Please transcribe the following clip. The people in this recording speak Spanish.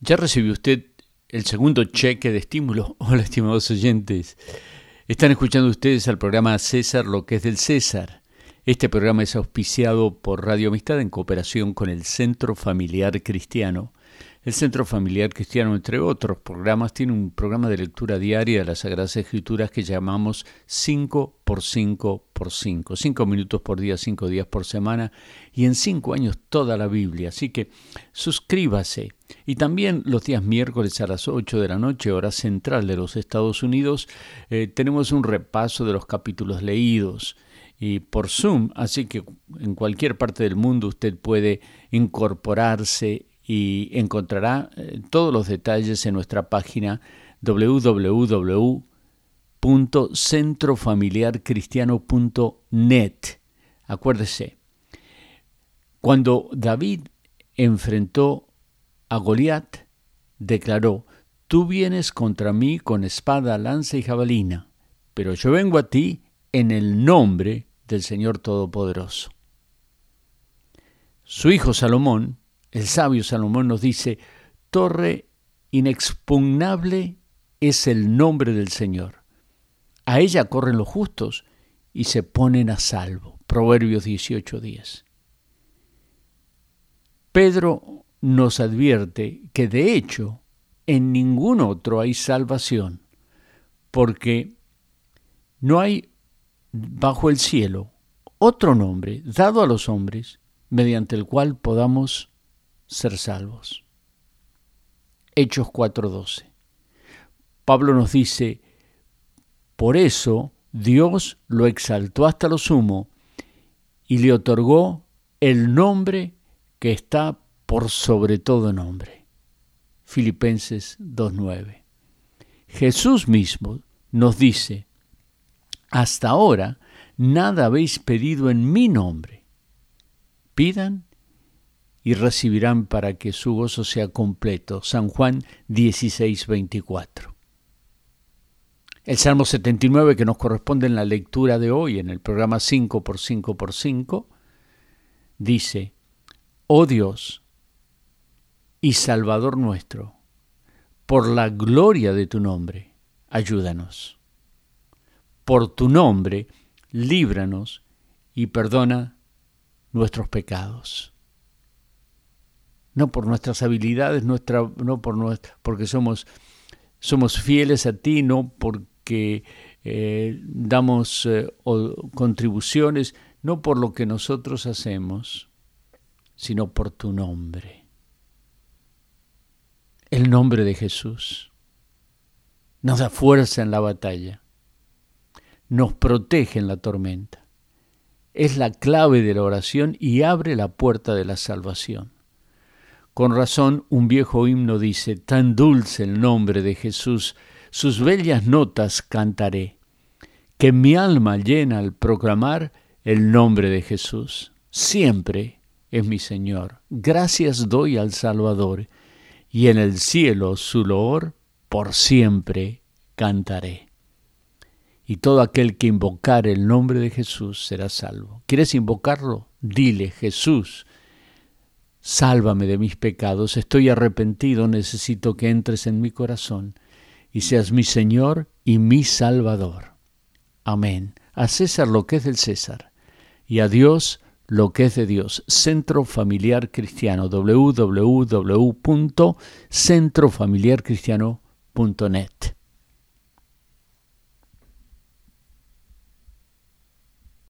¿Ya recibió usted el segundo cheque de estímulo? Hola, estimados oyentes. Están escuchando ustedes al programa César, lo que es del César. Este programa es auspiciado por Radio Amistad en cooperación con el Centro Familiar Cristiano el Centro Familiar Cristiano, entre otros programas, tiene un programa de lectura diaria de las Sagradas Escrituras que llamamos 5 por 5 por 5. 5 minutos por día, 5 días por semana y en 5 años toda la Biblia. Así que suscríbase. Y también los días miércoles a las 8 de la noche, hora central de los Estados Unidos, eh, tenemos un repaso de los capítulos leídos y por Zoom, así que en cualquier parte del mundo usted puede incorporarse y encontrará eh, todos los detalles en nuestra página www.centrofamiliarcristiano.net. Acuérdese, cuando David enfrentó a Goliat, declaró, Tú vienes contra mí con espada, lanza y jabalina, pero yo vengo a ti en el nombre del Señor Todopoderoso. Su hijo Salomón el sabio Salomón nos dice, torre inexpugnable es el nombre del Señor. A ella corren los justos y se ponen a salvo. Proverbios 18:10. Pedro nos advierte que de hecho en ningún otro hay salvación, porque no hay bajo el cielo otro nombre dado a los hombres mediante el cual podamos ser salvos. Hechos 4:12. Pablo nos dice, por eso Dios lo exaltó hasta lo sumo y le otorgó el nombre que está por sobre todo nombre. Filipenses 2.9. Jesús mismo nos dice, hasta ahora nada habéis pedido en mi nombre. Pidan y recibirán para que su gozo sea completo. San Juan 16, 24. El Salmo 79 que nos corresponde en la lectura de hoy, en el programa 5 por 5 por 5, dice, Oh Dios y Salvador nuestro, por la gloria de tu nombre, ayúdanos. Por tu nombre, líbranos y perdona nuestros pecados no por nuestras habilidades, nuestra, no por nuestra, porque somos, somos fieles a ti, no porque eh, damos eh, contribuciones, no por lo que nosotros hacemos, sino por tu nombre. El nombre de Jesús nos da fuerza en la batalla, nos protege en la tormenta, es la clave de la oración y abre la puerta de la salvación. Con razón un viejo himno dice, tan dulce el nombre de Jesús, sus bellas notas cantaré, que mi alma llena al proclamar el nombre de Jesús. Siempre es mi Señor, gracias doy al Salvador, y en el cielo su loor por siempre cantaré. Y todo aquel que invocar el nombre de Jesús será salvo. ¿Quieres invocarlo? Dile, Jesús, Sálvame de mis pecados, estoy arrepentido, necesito que entres en mi corazón y seas mi Señor y mi Salvador. Amén. A César lo que es del César y a Dios lo que es de Dios. Centro Familiar Cristiano, www.centrofamiliarcristiano.net.